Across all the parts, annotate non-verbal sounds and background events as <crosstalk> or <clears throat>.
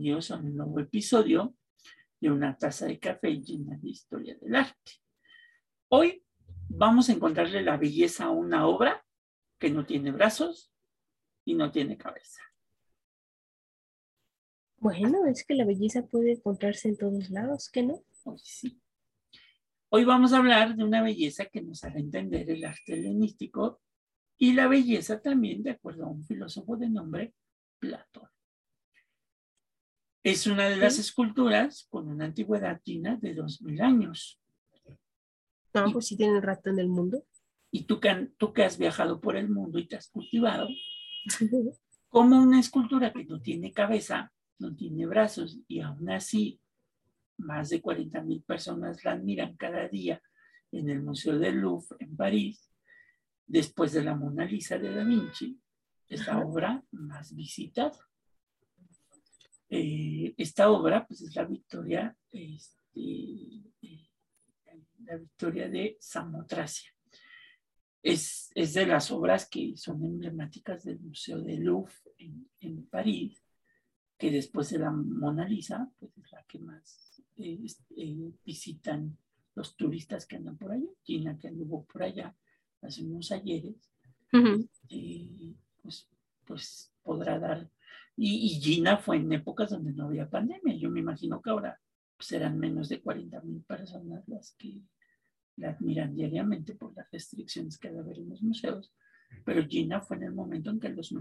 Bienvenidos a un nuevo episodio de Una taza de café llena de historia del arte. Hoy vamos a encontrarle la belleza a una obra que no tiene brazos y no tiene cabeza. Bueno, es que la belleza puede encontrarse en todos lados, ¿qué no? Hoy sí. Hoy vamos a hablar de una belleza que nos hará entender el arte helenístico y la belleza también, de acuerdo a un filósofo de nombre Platón. Es una de las esculturas con una antigüedad china de 2000 años. No, pues sí tiene rato en el mundo. Y tú que, tú que has viajado por el mundo y te has cultivado, <laughs> como una escultura que no tiene cabeza, no tiene brazos y aún así más de 40 mil personas la admiran cada día en el Museo del Louvre en París, después de la Mona Lisa de Da Vinci, es la obra más visitada. Eh, esta obra, pues, es la victoria, este, la victoria de Samotracia. Es, es, de las obras que son emblemáticas del Museo del Louvre en, en, París, que después de la Mona Lisa, pues es la que más eh, eh, visitan los turistas que andan por allá. Gina que anduvo por allá hace unos ayeres, eh, pues, pues podrá dar. Y, Gina fue en épocas donde no había pandemia. Yo me imagino que ahora serán menos de 40 mil personas las que la admiran diariamente por las restricciones que debe haber en los museos. Pero Gina fue en el momento en que los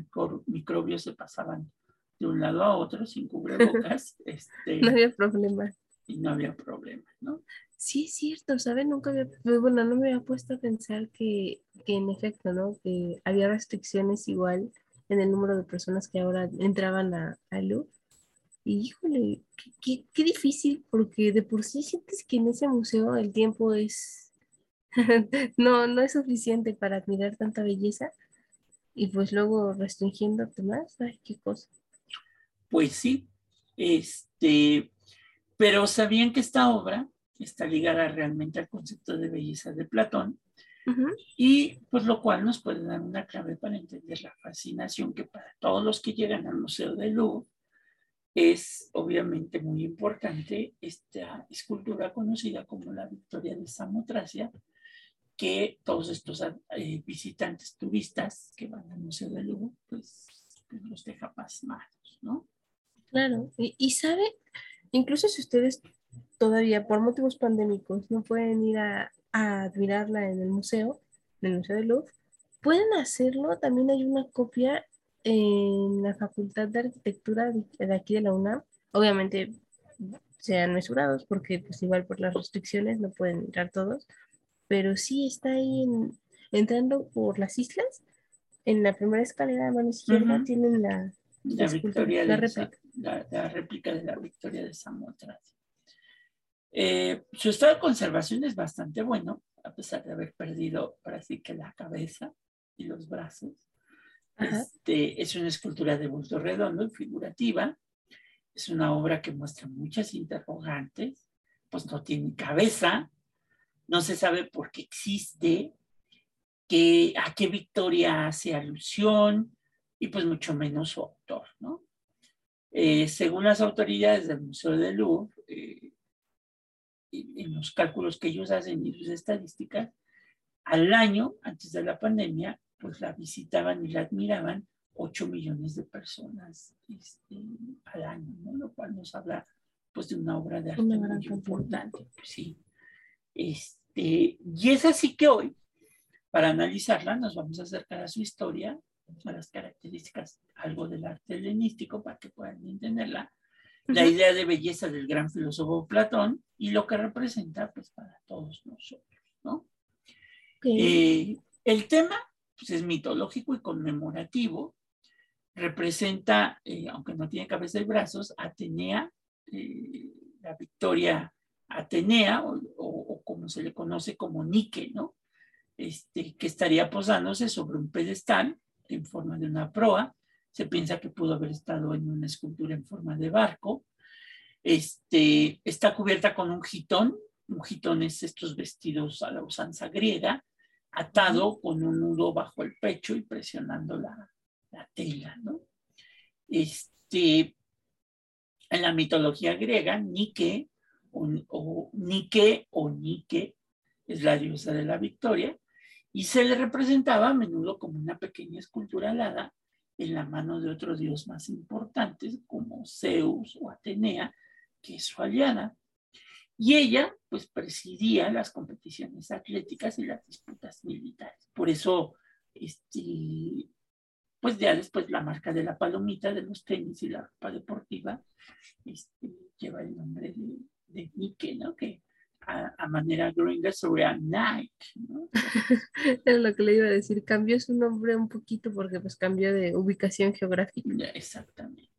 microbios se pasaban de un lado a otro sin cubrebocas. <laughs> este, no había problema. Y no había problema, ¿no? Sí, es cierto, ¿sabes? Nunca había, pues, bueno, no me había puesto a pensar que, que, en efecto, ¿no? Que había restricciones igual en el número de personas que ahora entraban a, a Y híjole, qué, qué, difícil, porque de por sí sientes que en ese museo el tiempo es, <laughs> no, no es suficiente para admirar tanta belleza y pues luego restringiéndote más, qué cosa. Pues sí, este, pero sabían que esta obra está ligada realmente al concepto de belleza de Platón, y pues lo cual nos puede dar una clave para entender la fascinación que para todos los que llegan al Museo de Louvre es obviamente muy importante esta escultura conocida como la Victoria de Samotracia, que todos estos eh, visitantes turistas que van al Museo de Louvre, pues, pues los deja pasmados, ¿no? Claro, y, y sabe, incluso si ustedes todavía por motivos pandémicos no pueden ir a, admirarla en el museo, en el Museo de Louvre, pueden hacerlo. También hay una copia en la Facultad de Arquitectura de, aquí de la UNAM. Obviamente sean mesurados porque pues igual por las restricciones no pueden entrar todos, pero sí está ahí entrando por las islas. En la primera escalera de mano izquierda tienen la, la, victoria la, réplica. La, réplica de la victoria de Samotracia. Eh, su estado de conservación es bastante bueno, a pesar de haber perdido ahora sí que la cabeza y los brazos. Este, es una escultura de bulto redondo y figurativa. Es una obra que muestra muchas interrogantes, pues no tiene cabeza, no se sabe por qué existe, que, a qué victoria hace alusión y pues mucho menos su autor, ¿no? Eh, según las autoridades del Museo de Louvre, eh, en los cálculos que ellos hacen y sus estadísticas, al año, antes de la pandemia, pues la visitaban y la admiraban 8 millones de personas este, al año, ¿no? lo cual nos habla pues de una obra de arte muy importante. Pues, sí. Este, y es así que hoy, para analizarla, nos vamos a acercar a su historia, a las características, algo del arte helenístico para que puedan entenderla, la idea de belleza del gran filósofo Platón y lo que representa pues para todos nosotros, ¿no? Eh, el tema pues, es mitológico y conmemorativo, representa, eh, aunque no tiene cabeza y brazos, Atenea, eh, la victoria Atenea, o, como se le conoce como Nike, ¿no? Este, que estaría posándose sobre un pedestal en forma de una proa, se piensa que pudo haber estado en una escultura en forma de barco. Este, está cubierta con un jitón. Un jitón es estos vestidos a la usanza griega, atado con un nudo bajo el pecho y presionando la, la tela, ¿no? Este, este, en la mitología griega, Nike o, o Nike o Nike es la diosa de la victoria y se le representaba a menudo como una pequeña escultura alada en la mano de otro dios más importante como Zeus o Atenea, que es su aliada. Y ella, pues, presidía las competiciones atléticas y las disputas militares. Por eso, este, pues ya después la marca de la palomita de los tenis y la ropa deportiva este, lleva el nombre de, de Nike, ¿no? Que a, manera gringa sería Nike, ¿no? <laughs> es lo que le iba a decir, cambió su nombre un poquito porque pues cambió de ubicación geográfica. Exactamente.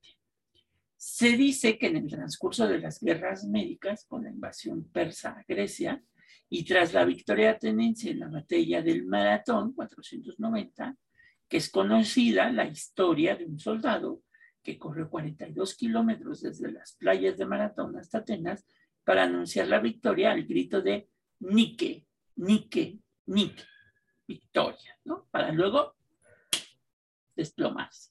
Se dice que en el transcurso de las guerras médicas con la invasión persa a Grecia y tras la victoria ateniense en la batalla del Maratón 490, que es conocida la historia de un soldado que corrió 42 kilómetros desde las playas de Maratón hasta Atenas para anunciar la victoria al grito de Nike, Nike, Nike, victoria, ¿no? Para luego desplomarse.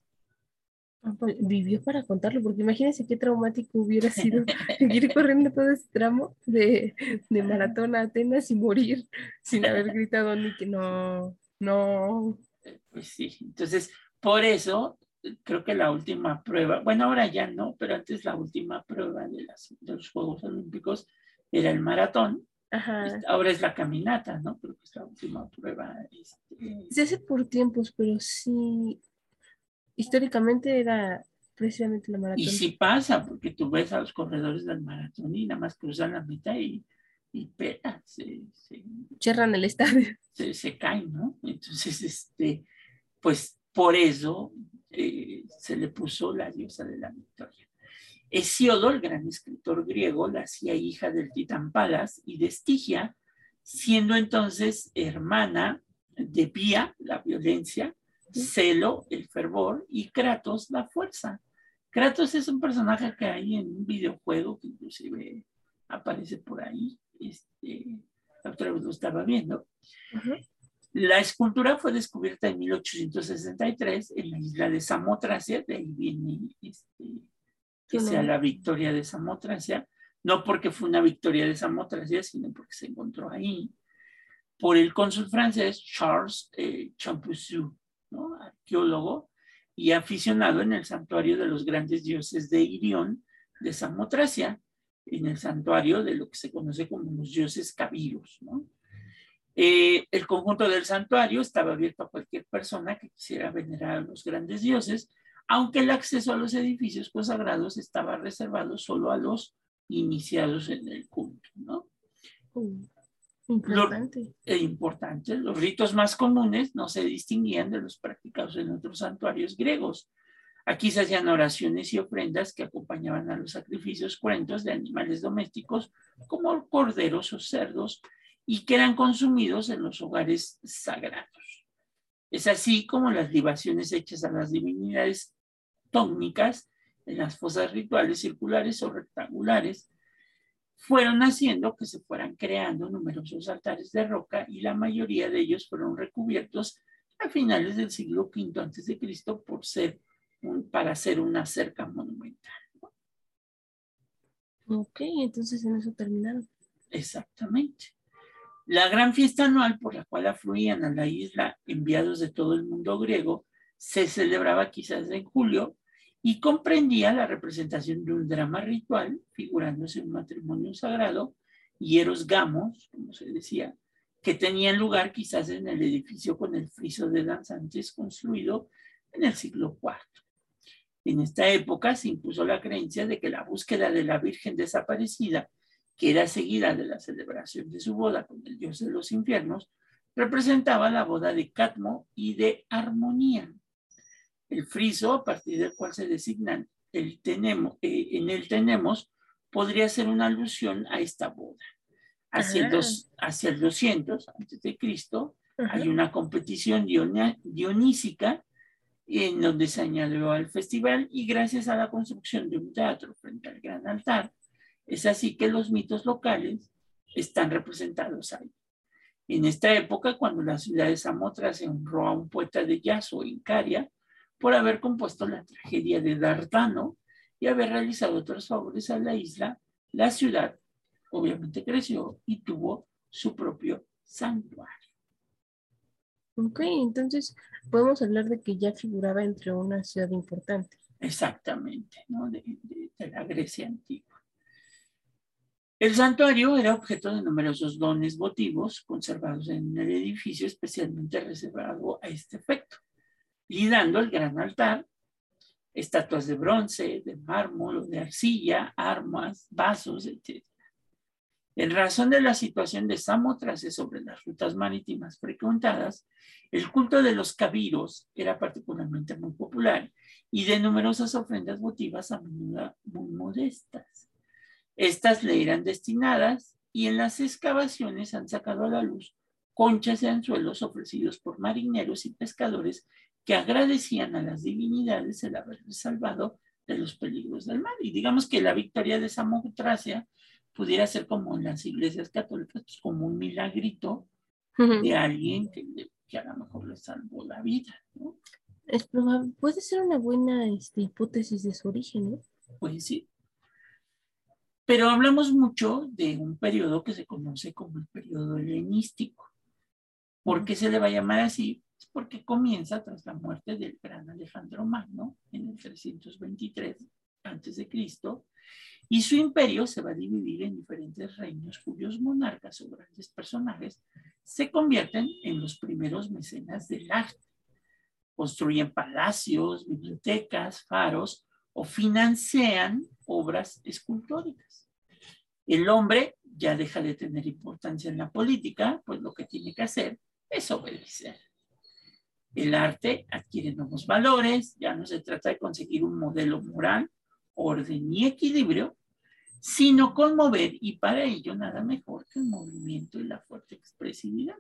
Ah, pues, vivió para contarlo, porque imagínense qué traumático hubiera sido <laughs> ir corriendo todo ese tramo de, de maratón a Atenas y morir sin haber <laughs> gritado ni que no, no. Pues sí, entonces por eso creo que la última prueba, bueno, ahora ya no, pero antes la última prueba de, las, de los Juegos Olímpicos era el maratón. Este, ahora es la caminata, ¿no? Creo que es la última prueba. Este... Se hace por tiempos, pero sí, históricamente era precisamente la maratón. Y sí pasa, porque tú ves a los corredores del maratón y nada más cruzan la mitad y, y peta, se, se, el estadio. Se, se caen, ¿no? Entonces, este, pues por eso eh, se le puso la diosa de la victoria. Hesíodo, el gran escritor griego, la hacía hija del titán Palas y de Estigia, siendo entonces hermana de Pía, la violencia, Celo, el fervor, y Kratos, la fuerza. Kratos es un personaje que hay en un videojuego que inclusive aparece por ahí. Este, la otra vez lo estaba viendo. La escultura fue descubierta en 1863 en la isla de Samotracia, de ahí viene este, que sea la victoria de Samotracia, no porque fue una victoria de Samotracia, sino porque se encontró ahí, por el cónsul francés Charles eh, Champousseau, arqueólogo y aficionado en el santuario de los grandes dioses de Irión de Samotracia, en el santuario de lo que se conoce como los dioses cabiros. ¿no? Eh, el conjunto del santuario estaba abierto a cualquier persona que quisiera venerar a los grandes dioses, aunque el acceso a los edificios consagrados estaba reservado solo a los iniciados en el culto, ¿no? Uh, importante. Lo, importante. Los ritos más comunes no se distinguían de los practicados en otros santuarios griegos. Aquí se hacían oraciones y ofrendas que acompañaban a los sacrificios cruentos de animales domésticos como corderos o cerdos y que eran consumidos en los hogares sagrados. Es así como las libaciones hechas a las divinidades tónicas en las fosas rituales circulares o rectangulares fueron haciendo que se fueran creando numerosos altares de roca y la mayoría de ellos fueron recubiertos a finales del siglo V antes de Cristo por ser para hacer una cerca monumental. Ok, entonces en eso terminaron. Exactamente. La gran fiesta anual por la cual afluían a la isla enviados de todo el mundo griego se celebraba quizás en julio y comprendía la representación de un drama ritual figurándose un matrimonio sagrado y gamos, como se decía, que tenían lugar quizás en el edificio con el friso de danzantes construido en el siglo IV. En esta época se impuso la creencia de que la búsqueda de la Virgen desaparecida que era seguida de la celebración de su boda con el dios de los infiernos, representaba la boda de Catmo y de Armonía. El friso, a partir del cual se designan el tenemos, eh, en él tenemos, podría ser una alusión a esta boda. Hacia, el, dos, hacia el 200 antes de Cristo hay una competición dionísica en donde se añadió al festival y gracias a la construcción de un teatro frente al gran altar, es así que los mitos locales están representados ahí. En esta época, cuando la ciudad de Samotra se honró a un poeta de Yaso en Caria, por haber compuesto la tragedia de Dardano y haber realizado otros favores a la isla, la ciudad obviamente creció y tuvo su propio santuario. Ok, entonces podemos hablar de que ya figuraba entre una ciudad importante. Exactamente, ¿no? de, la Grecia antigua. El santuario era objeto de numerosos dones votivos conservados en el edificio especialmente reservado a este efecto, y dando el gran altar estatuas de bronce, de mármol, de arcilla, armas, vasos, etc. En razón de la situación de Samotrace sobre las rutas marítimas frecuentadas, el culto de los cabiros era particularmente muy popular y de numerosas ofrendas votivas a menudo muy modestas. Estas le eran destinadas y en las excavaciones han sacado a la luz conchas de anzuelos ofrecidos por marineros y pescadores que agradecían a las divinidades el haberles salvado de los peligros del mar. Y digamos que la victoria de Samotracia pudiera ser como en las iglesias católicas, pues, como un milagrito de alguien que, que, a lo mejor le salvó la vida, ¿no? Es probable, puede ser una buena este, hipótesis de su origen, ¿no? Pues sí. Pero hablamos mucho de un periodo que se conoce como el periodo helenístico. ¿Por qué se le va a llamar así? Es porque comienza tras la muerte del gran Alejandro Magno en el 323 a.C y su imperio se va a dividir en diferentes reinos cuyos monarcas o grandes personajes se convierten en los primeros mecenas del arte. Construyen palacios, bibliotecas, faros o financian obras escultóricas. El hombre ya deja de tener importancia en la política, pues lo que tiene que hacer es obedecer. El arte adquiere nuevos valores, ya no se trata de conseguir un modelo moral, orden y equilibrio, sino conmover y para ello nada mejor que el movimiento y la fuerte expresividad.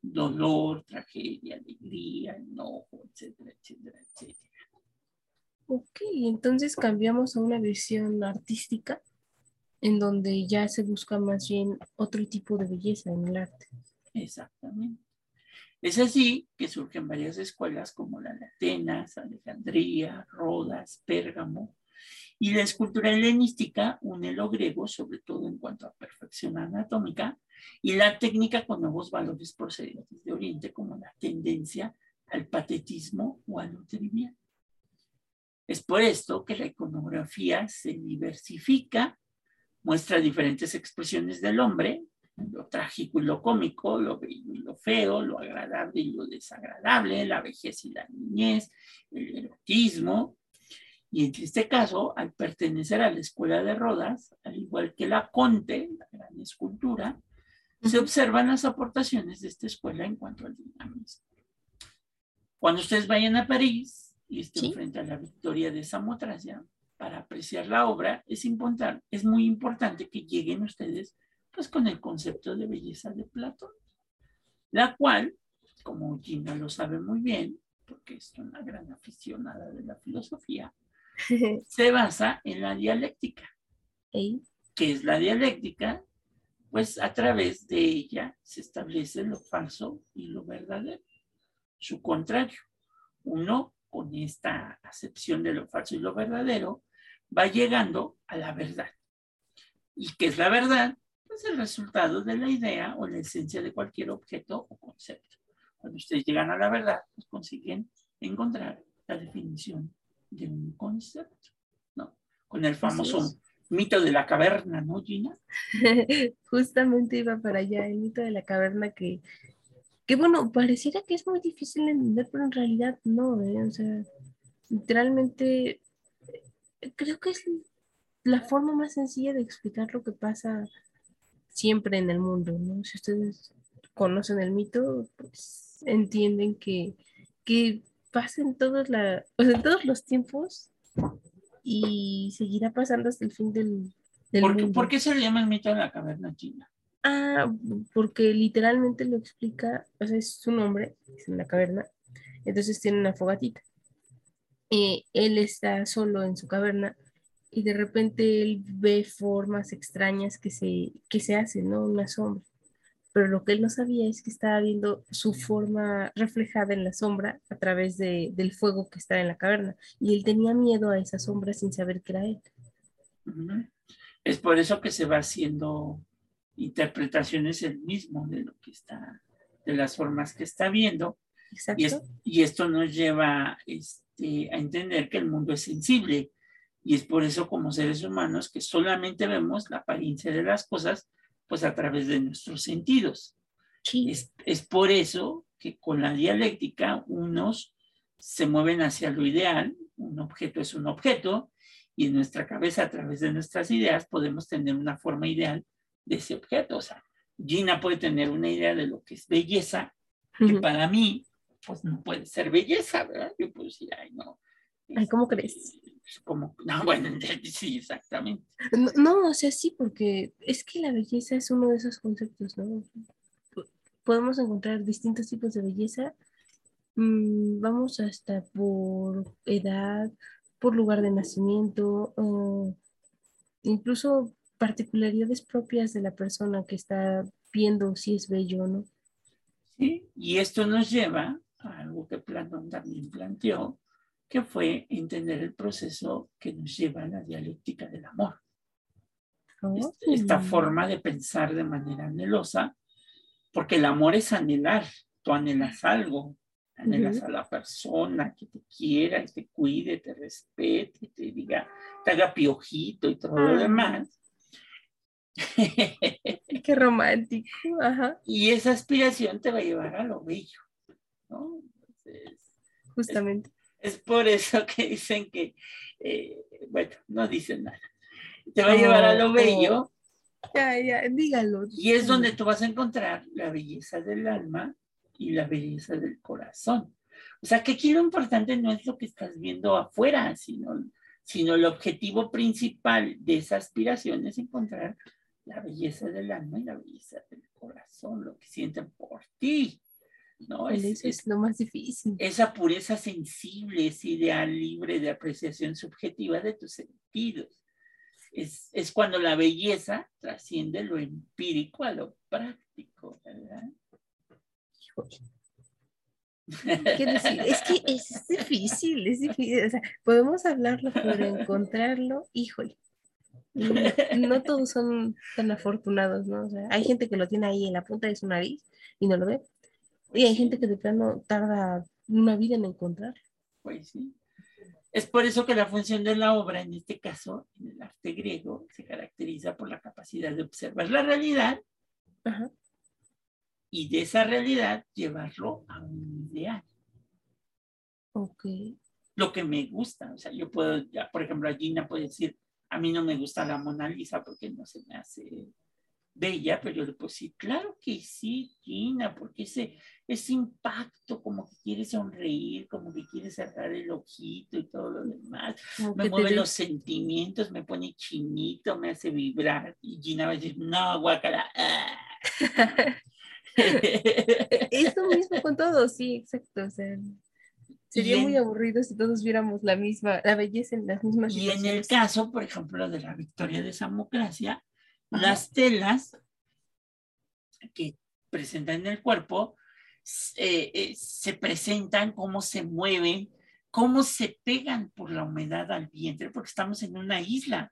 Dolor, tragedia, alegría, enojo, etcétera, etcétera, etcétera. Ok, entonces cambiamos a una visión artística en donde ya se busca más bien otro tipo de belleza en el arte. Exactamente. Es así que surgen varias escuelas como la de Atenas, Alejandría, Rodas, Pérgamo, y la escultura helenística une lo griego, sobre todo en cuanto a perfección anatómica, y la técnica con nuevos valores procedentes de Oriente, como la tendencia al patetismo o a lo trivial. Es por esto que la iconografía se diversifica, muestra diferentes expresiones del hombre, lo trágico y lo cómico, lo bello y lo feo, lo agradable y lo desagradable, la vejez y la niñez, el erotismo, y en este caso, al pertenecer a la escuela de Rodas, al igual que la Conte, la gran escultura, se observan las aportaciones de esta escuela en cuanto al dinamismo. Cuando ustedes vayan a París y estén frente a la victoria de Samotracia, para apreciar la obra, es, importante, es muy importante que lleguen ustedes pues, con el concepto de belleza de Platón, la cual, como Gina lo sabe muy bien, porque es una gran aficionada de la filosofía, <laughs> se basa en la dialéctica. ¿Qué es la dialéctica? Pues a través de ella se establece lo falso y lo verdadero. Su contrario. Uno, con esta acepción de lo falso y lo verdadero, va llegando a la verdad. ¿Y qué es la verdad? Pues el resultado de la idea o la esencia de cualquier objeto o concepto. Cuando ustedes llegan a la verdad, pues consiguen encontrar la definición de un concepto, ¿no? Con el famoso mito de la caverna, ¿no, Gina? <laughs> Justamente iba para allá, el mito de la caverna que, que bueno, pareciera que es muy difícil de entender, pero en realidad no, ¿eh? O sea, literalmente creo que es la forma más sencilla de explicar lo que pasa siempre en el mundo, ¿no? Si ustedes conocen el mito, pues entienden que, que pasen todos, la, todos los tiempos y seguirá pasando hasta el fin del, ¿Por, mundo. ¿Por qué se le llama el mito de la caverna china? Ah, porque literalmente lo explica, o sea, es su nombre, es en la caverna, entonces tiene una fogatita. Eh, él está solo en su caverna y de repente él ve formas extrañas que se, que se hacen, ¿no? Una sombra. pero lo que él no sabía es que estaba viendo su forma reflejada en la sombra a través de, del fuego que estaba en la caverna. Y él tenía miedo a esa sombra sin saber que era él. Es por eso que se va haciendo interpretaciones el mismo de lo que está, de las formas que está viendo. Exacto. Y, esto nos lleva este, a entender que el mundo es sensible. Y es por eso como seres humanos que solamente vemos la apariencia de las cosas pues a través de nuestros sentidos. Es, es, por eso que con la dialéctica unos se mueven hacia lo ideal, un objeto es un objeto, y en nuestra cabeza a través de nuestras ideas podemos tener una forma ideal de ese objeto. O sea, Gina puede tener una idea de lo que es belleza, que para mí, pues no puede ser belleza, ¿verdad? Yo puedo decir, ay, no. Ay, ¿cómo crees? como, <laughs> no, bueno, sí, exactamente. No, o sea, sí, porque es que la belleza es uno de esos conceptos, ¿no? Podemos encontrar distintos tipos de belleza. Mm, vamos hasta por edad, por lugar de nacimiento, incluso particularidades propias de la persona que está viendo si es bello o no. Sí, y esto nos lleva a algo que Platón también planteó, que fue entender el proceso que nos lleva a la dialéctica del amor. Oh. Esta forma de pensar de manera anhelosa, porque el amor es anhelar, tú anhelas algo, anhelas a la persona que te quiera, que te cuide, te respete, te diga, te haga piojito y todo lo demás. <laughs> Qué romántico. Y esa aspiración te va a llevar a lo bello, ¿no? Justamente. Es por eso <laughs> que dicen que, eh, bueno, no dicen nada. Te va a llevar a lo bello. Ya, ya, dígalo. Y es donde tú vas a encontrar la belleza del alma y la belleza del corazón. O sea, que aquí lo importante no es lo que estás viendo afuera, sino, sino el objetivo principal de esa aspiración es encontrar la belleza del alma y la belleza del corazón, lo que sienten por ti. ¿no? Es, lo más difícil. Esa pureza sensible, ese ideal libre de apreciación subjetiva de tus sentidos. Es, es cuando la belleza trasciende lo empírico a lo práctico, ¿verdad? ¿Qué decir? Es que es difícil, es difícil. O sea, podemos hablarlo, pero <laughs> encontrarlo, híjole. <laughs> No, todos son tan afortunados, ¿no? O sea, hay gente que lo tiene ahí en la punta de su nariz y no lo ve. Y hay gente que de plano tarda una vida en encontrar. Pues sí. Es por eso que la función de la obra, en este caso, en el arte griego, se caracteriza por la capacidad de observar la realidad y de esa realidad llevarlo a un ideal. Ok. Lo que me gusta, o sea, yo puedo, ya, por ejemplo, a Gina puede decir, a mí no me gusta la Mona Lisa porque no se me hace bella, pero yo le puedo decir, claro que sí, Gina, porque ese, ese impacto, como que quiere sonreír, como que quiere cerrar el ojito y todo lo demás, me mueve los sentimientos, me pone chinito, me hace vibrar, y Gina va a decir, no, guacala. Ah". <laughs> <laughs> es lo mismo con todos, sí, exacto. O sea, sería muy aburrido si todos viéramos la misma, la belleza en las mismas Y en el caso, por ejemplo, de la victoria de Samocracia, las telas que presentan en el cuerpo eh, eh, se presentan, cómo se mueven, cómo se pegan por la humedad al vientre, porque estamos en una isla.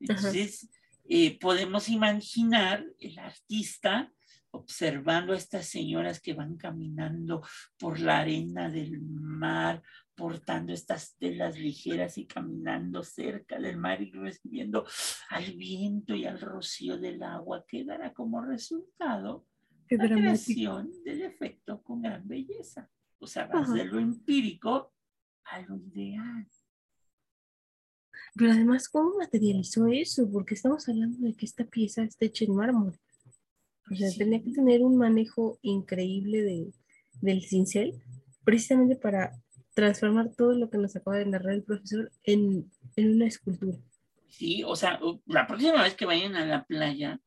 Entonces, eh, podemos imaginar el artista observando a estas señoras que van caminando por la arena del mar, portando estas telas ligeras y caminando cerca del mar y recibiendo al viento y al rocío del agua, que dará como resultado la creación del efecto con gran belleza. O sea, vas de lo empírico a lo ideal. Pero además, ¿cómo materializó eso? Porque estamos hablando de que esta pieza está hecha en mármol. O sea, tenía que tener un manejo increíble de, del cincel, precisamente para transformar todo lo que nos acaba de narrar el profesor en, en una escultura. Sí, o sea, la próxima vez que vayan a la playa,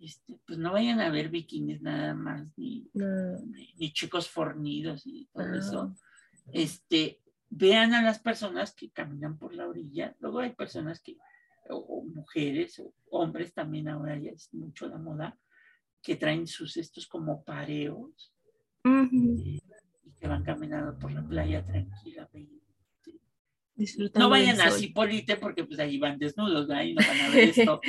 este, pues no vayan a ver bikinis nada más, ni, ni, chicos fornidos y todo eso. Este, vean a las personas que caminan por la orilla. Luego hay personas que, o, mujeres, o hombres también ahora ya es mucho la moda, que traen sus estos como pareos y que van caminando por la playa tranquilamente. no vayan a Cipolite porque pues ahí van desnudos, ahí no van a ver <laughs> esto,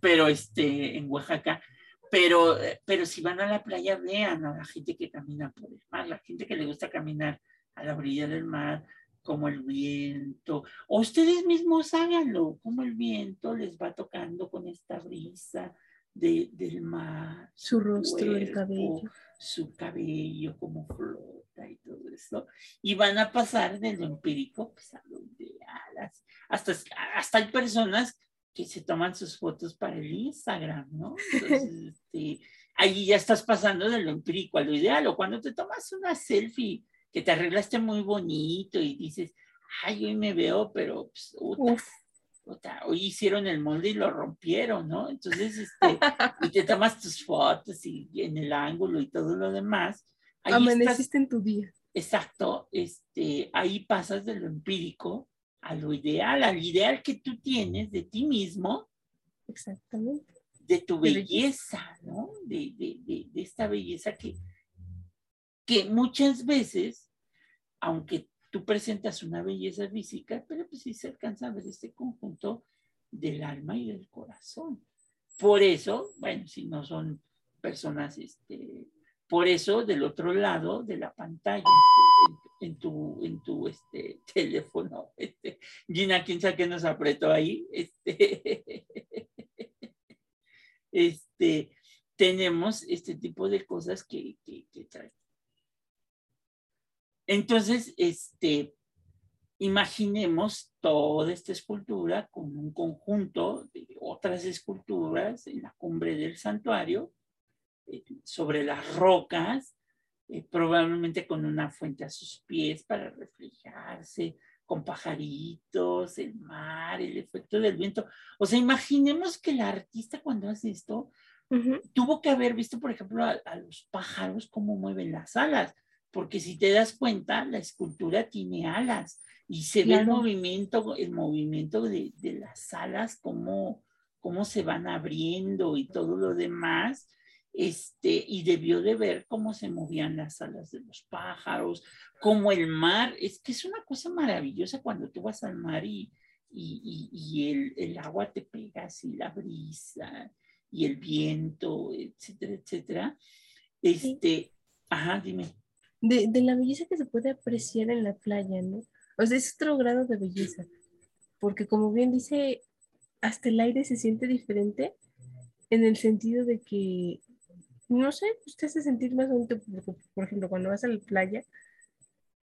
pero este, en Oaxaca, pero, pero si van a la playa, vean a la gente que camina por el mar, la gente que le gusta caminar a la orilla del mar, como el viento, o ustedes mismos háganlo, como el viento les va tocando con esta brisa de, del mar. Su rostro, el cabello. Su cabello, como flota y todo eso. Y van a pasar de lo empírico pues, a lo ideal. Hasta, hasta hay personas que se toman sus fotos para el Instagram, ¿no? Entonces, <laughs> este, ahí ya estás pasando de lo empírico a lo ideal. O cuando te tomas una selfie que te arreglaste muy bonito y dices, ay, hoy me veo, pero pues, hoy hicieron el molde y lo rompieron, ¿no? Entonces, este, <laughs> y te tomas tus fotos y, en el ángulo y todo lo demás. Ahí Amaneciste en tu día. Exacto, este, ahí pasas de lo empírico a lo ideal, al ideal que tú tienes de ti mismo. Exactamente. De tu belleza, ¿no? De, de, de, de esta belleza que, que muchas veces, aunque tú presentas una belleza física, pero pues sí se alcanza a ver este conjunto del alma y del corazón. Por eso, bueno, si no son personas, este, por eso del otro lado de la pantalla, en, tu, en tu este, <laughs> teléfono, este, Gina, quién sabe qué nos apretó ahí, este, <laughs> este, tenemos este tipo de cosas que, que, que entonces, este, imaginemos toda esta escultura con un conjunto de otras esculturas en la cumbre del santuario, eh, sobre las rocas, eh, probablemente con una fuente a sus pies para reflejarse, con pajaritos, el mar, el efecto del viento. O sea, imaginemos que el artista cuando hace esto tuvo que haber visto, por ejemplo, a, a los pájaros cómo mueven las alas porque si te das cuenta, la escultura tiene alas y se ve el movimiento, el movimiento de, las alas, cómo, cómo se van abriendo y todo lo demás. Este, y debió de ver cómo se movían las alas de los pájaros, como el mar, es que es una cosa maravillosa cuando tú vas al mar y, y, el, el, agua te pega así, la brisa y el viento, etcétera, etcétera. Este, ajá, dime de, de, la belleza que se puede apreciar en la playa, ¿no? O sea, es otro grado de belleza, porque como bien dice, hasta el aire se siente diferente en el sentido de que, no sé, usted hace sentir más bonito, por, ejemplo, cuando vas a la playa,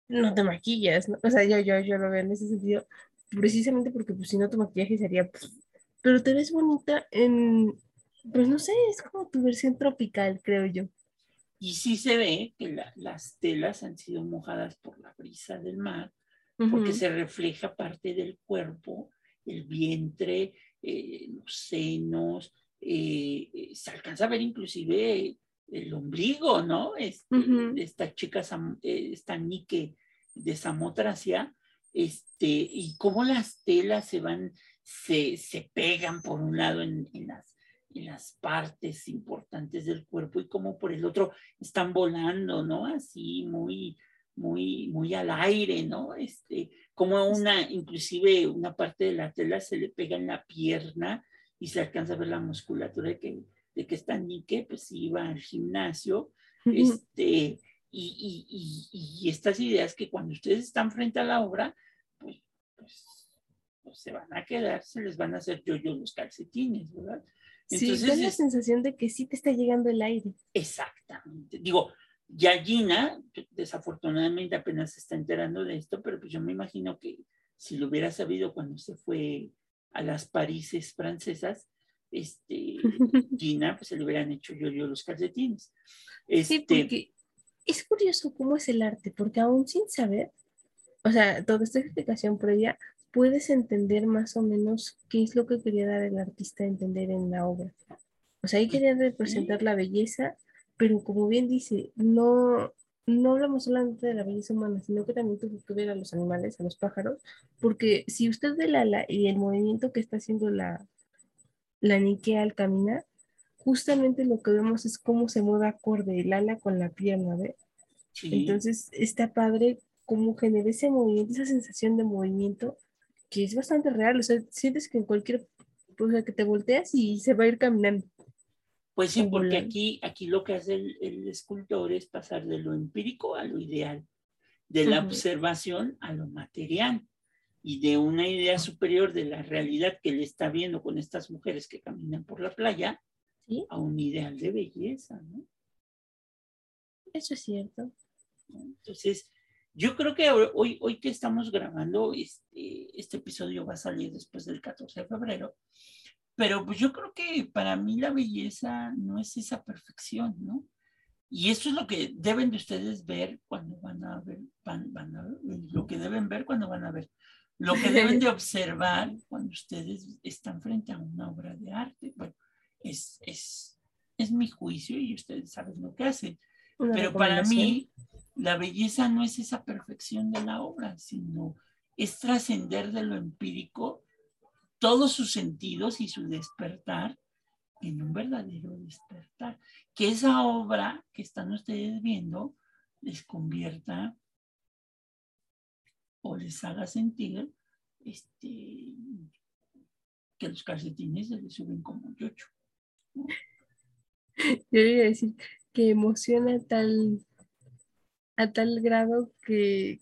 no te maquillas, ¿no? O sea, yo, yo, yo lo veo en ese sentido, precisamente porque pues si no tu maquillaje sería, pues, pero te ves bonita en, pues no sé, es como tu versión tropical, creo yo. Y sí se ve que las telas han sido mojadas por la brisa del mar, porque se refleja parte del cuerpo, el vientre, eh, los senos, eh, eh, se alcanza a ver inclusive el ombligo, ¿no? Este, esta chica, esta Nike de Samotracia, este, y cómo las telas se van, se, se pegan por un lado en, en las en las partes importantes del cuerpo y como por el otro están volando, ¿no? Así muy, muy, muy al aire, ¿no? Este, como una, inclusive una parte de la tela se le pega en la pierna y se alcanza a ver la musculatura de que, de que está Nike, pues iba al gimnasio, este, y, y, y, estas ideas que cuando ustedes están frente a la obra, pues, pues, pues se van a quedar, se les van a hacer yo, yo los calcetines, ¿verdad? Sí, da la sensación de que sí te está llegando el aire. Exactamente. Digo, ya Gina, desafortunadamente apenas se está enterando de esto, pero pues yo me imagino que si lo hubiera sabido cuando se fue a las Parises francesas, este, <laughs> Gina, pues se le hubieran hecho yo, yo los calcetines. Este, sí, porque es curioso cómo es el arte, porque aún sin saber, o sea, toda esta explicación previa, puedes entender más o menos qué es lo que quería dar el artista a entender en la obra. O sea, ahí quería representar la belleza, pero como bien dice, no, no hablamos solamente de la belleza humana, sino que también tuvo que ver a los animales, a los pájaros, porque si usted ve la ala y el movimiento que está haciendo la, la Nike al caminar, justamente lo que vemos es cómo se mueve acorde el ala con la pierna, ¿ves? Entonces está padre cómo genera ese movimiento, esa sensación de movimiento que es bastante real. O sea, sientes que en cualquier, o sea, que te volteas y se va a ir caminando. Pues sí, porque aquí, aquí lo que hace el, escultor es pasar de lo empírico a lo ideal, de la observación a lo material y de una idea superior de la realidad que él está viendo con estas mujeres que caminan por la playa a un ideal de belleza, ¿no? Eso es cierto. Entonces, yo creo que hoy, hoy que estamos grabando, este, este episodio va a salir después del 14 de febrero, pero pues yo creo que para mí la belleza no es esa perfección, ¿no? Y eso es lo que deben de ustedes ver cuando van a ver, van, van a, lo que deben ver cuando van a ver, lo que deben de <laughs> observar cuando ustedes están frente a una obra de arte. Bueno, es, es, es mi juicio y ustedes saben lo que hacen. Pero para mí, la belleza no es esa perfección de la obra, sino es trascender de lo empírico todos sus sentidos y su despertar en un verdadero despertar. Que esa obra que están ustedes viendo les convierta o les haga sentir este, que los calcetines se les suben como yocho. ¿no? <laughs> Yo iba a decir que emociona tal, a tal grado que,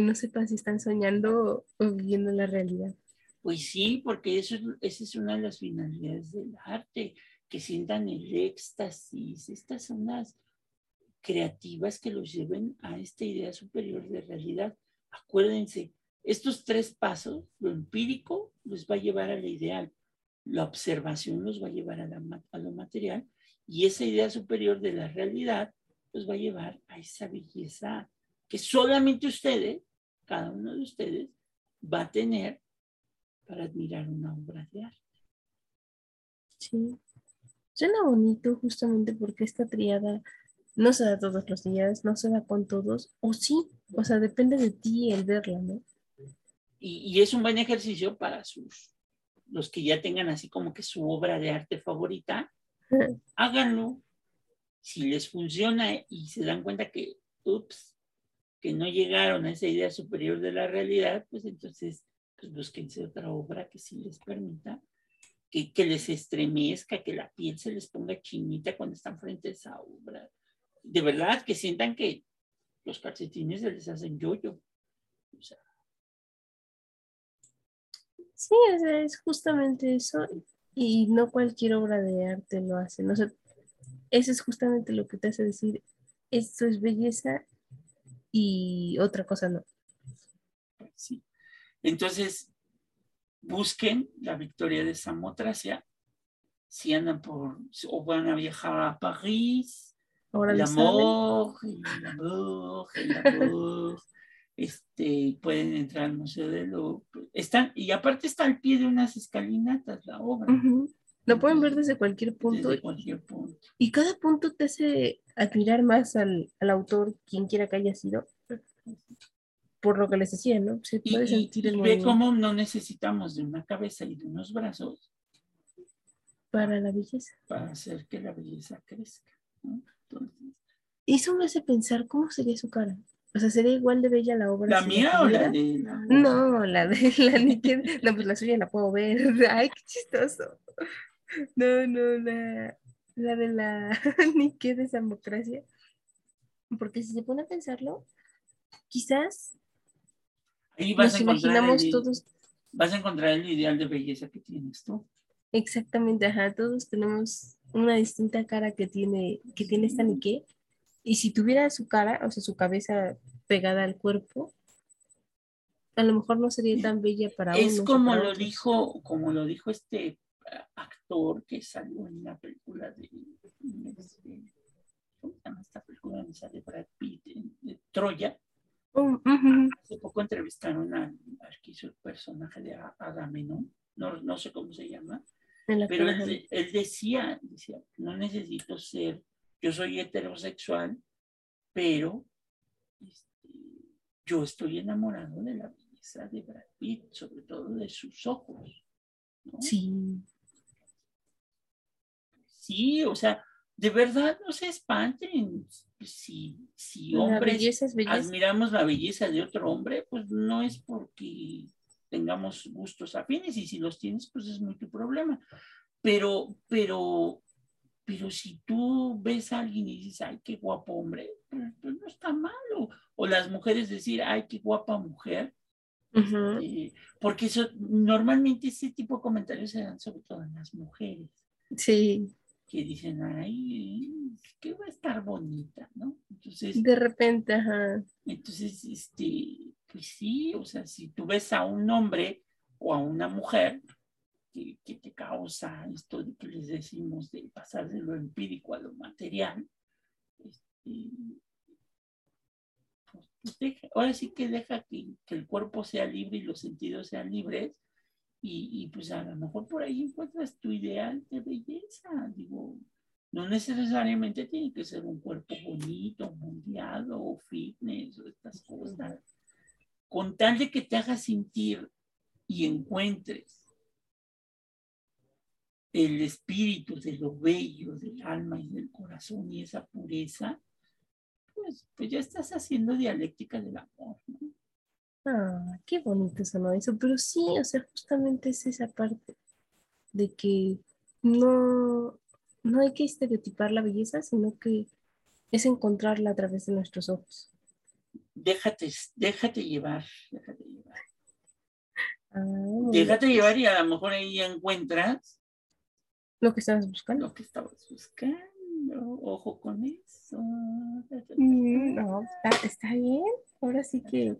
no sepan si están soñando o viviendo la realidad. Pues sí, porque eso, esa es una de las finalidades del arte, que sientan el éxtasis. Estas son las creativas que los lleven a esta idea superior de realidad. Acuérdense, estos tres pasos, lo empírico los va a llevar al ideal, la observación los va a llevar a, a lo material y esa idea superior de la realidad los va a llevar a esa belleza que solamente ustedes, cada uno de ustedes, va a tener para admirar una obra de arte. Sí. Suena bonito justamente porque esta triada no se da todos los días, no se da con todos, o sí, o sea, depende de ti el verla, ¿no? Y, y, es un buen ejercicio para sus, los que ya tengan así como que su obra de arte favorita, háganlo. Si les funciona y se dan cuenta que, ups, que no llegaron a esa idea superior de la realidad, pues entonces pues búsquense otra obra que sí les permita que, que, les estremezca, que la piel se les ponga chinita cuando están frente a esa obra. De verdad, que sientan que los calcetines se les hacen yoyo. O sea. Sí, es justamente eso. Y no cualquier obra de arte lo hace. ¿no? eso es justamente lo que te hace decir, esto es belleza y otra cosa no. Sí. Entonces, busquen la victoria de Samotracia. Si andan por, o van a viajar a París, el amor, el amor, el amor. Este, pueden entrar al Museo de Louvre. Están, y aparte está al pie de unas escalinatas la obra. Lo pueden ver desde cualquier punto. Desde cualquier punto. Y cada punto te hace admirar más al, al autor, quien quiera que haya sido, por lo que les decía, ¿no? Se puede sentir el ve cómo no necesitamos de una cabeza y de unos brazos para la belleza. Para hacer que la belleza crezca. ¿no? Entonces, eso me hace pensar cómo sería su cara. O sea, sería igual de bella la obra. ¿La mía o la de la No, la de <laughs> la Nike. No, pues la suya la puedo ver. <laughs> Ay, qué chistoso. No, no, la, la de la <laughs> Nike de Democracia. Porque si se pone a pensarlo, quizás Ahí vas nos a imaginamos todos. Vas a encontrar el ideal de belleza que tienes tú. Exactamente, ajá. Todos tenemos una distinta cara que tiene, que tiene esta Nike y si tuviera su cara, o sea, su cabeza pegada al cuerpo, a lo mejor no sería tan bella para uno. Es como lo dijo, como lo dijo este actor que salió en la película de, este, ¿cómo se llama esta película? Me sale Brad Pitt, de Troya. Oh, Hace poco entrevistaron al, que hizo el personaje de Agamenón, no, no sé cómo se llama, pero él, él, decía, decía, no necesito ser yo soy heterosexual, pero este, yo estoy enamorado de la belleza de Brad Pitt, sobre todo de sus ojos. Sí. sí, o sea, de verdad no se espanten. Si, si hombres admiramos la belleza de otro hombre, pues no es porque tengamos gustos afines y si los tienes, pues es muy tu problema. Pero, pero, pero si tú ves a alguien y dices, ay, qué guapo hombre, pues, pues no está malo. O las mujeres decir, ay, qué guapa mujer. Este, porque eso, normalmente ese tipo de comentarios se dan sobre todo en las mujeres. Sí. Que dicen, ay, que va a estar bonita, ¿no? Entonces. De repente, ajá. Entonces, este, pues sí, o sea, si tú ves a un hombre o a una mujer que, te causa esto de que les decimos de pasar de lo empírico a lo material, este, pues, ahora sí que deja que, el cuerpo sea libre y los sentidos sean libres y, y, pues a lo mejor por ahí encuentras tu ideal de belleza, digo, no necesariamente tiene que ser un cuerpo bonito, mundiado o fitness o estas cosas. Con tal de que te haga sentir y encuentres el espíritu de lo bello del alma y del corazón y esa pureza, pues, pues ya estás haciendo dialéctica del amor, ¿no? Ah, qué bonito sonó eso, pero sí, o sea, justamente es esa parte de que no, no hay que estereotipar la belleza, sino que es encontrarla a través de nuestros ojos déjate, déjate llevar, déjate llevar. Ah, déjate llevar y a lo mejor ahí encuentras lo que estabas buscando. Lo que estabas buscando. Ojo con eso. Mm, no, está, bien. Ahora sí que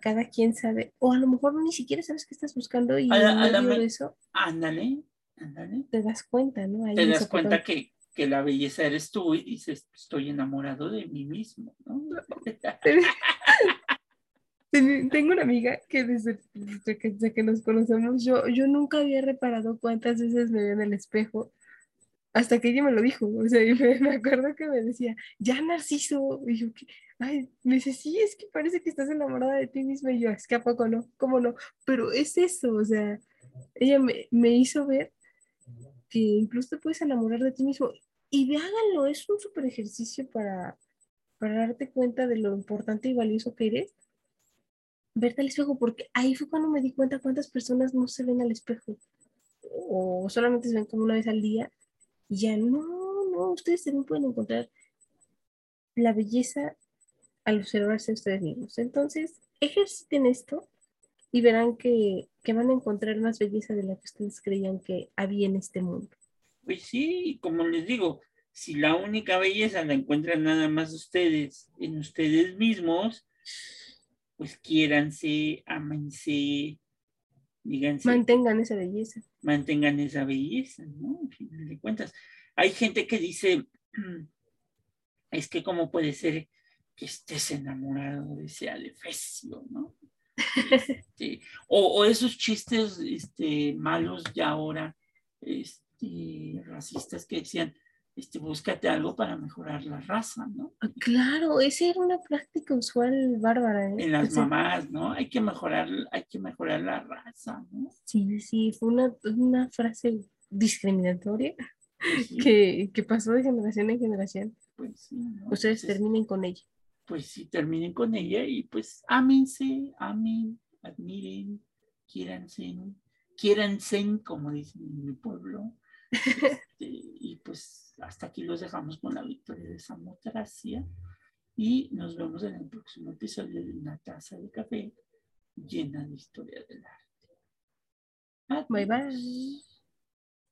cada quien sabe. O a lo mejor ni siquiera sabes qué estás buscando y a eso. Ándale, ándale. Te das cuenta, ¿no? te das cuenta que, que la belleza eres tú y dices, estoy enamorado de mí mismo, ¿no? <laughs> <laughs> Tengo una amiga que desde, que, nos conocemos, yo, yo nunca había reparado cuántas veces me veo en el espejo hasta que ella me lo dijo. O sea, <laughs> me, acuerdo que me decía, ya Narciso. Y yo, ay, me dice, sí, es que parece que estás enamorada de ti misma. Y yo, es que a poco no, ¿cómo no? Pero es eso, o sea, ella me, me hizo ver que incluso te puedes enamorar de ti mismo. Y háganlo, es un súper ejercicio para, para darte cuenta de lo importante y valioso que eres. Verte al espejo, porque ahí fue cuando me di cuenta cuántas personas no se ven al espejo. O solamente se ven como una vez al día. Y ya no, no, ustedes también pueden encontrar la belleza al observarse ustedes mismos. Entonces, ejerciten esto y verán que, van a encontrar más belleza de la que ustedes creían que había en este mundo. Pues sí, como les digo, si la única belleza la encuentran nada más ustedes, en ustedes mismos, pues quiéranse, ámense, díganse. Mantengan esa belleza. Mantengan esa belleza, ¿no? En fin de cuentas. Hay gente que dice, <clears throat> es que cómo puede ser que estés enamorado de ese adefesio, ¿no? Este, o, esos chistes este, malos ya ahora, este, racistas que decían, este, búscate algo para mejorar la raza, ¿no? Ah, claro, esa era una práctica usual bárbara. ¿eh? En las mamás, ¿no? Hay que mejorar, hay que mejorar la raza, ¿no? Sí, sí, fue una, una frase discriminatoria que, que, pasó de generación en generación. Pues sí, Ustedes terminen con ella pues sí terminen con ella y pues ámense, amen, admiren, quiéranse, quiéranse, como dicen en mi pueblo. <laughs> Este, y pues hasta aquí los dejamos con la victoria de Samotracia y nos vemos en el próximo episodio de una taza de café llena de historia del arte. Bye bye.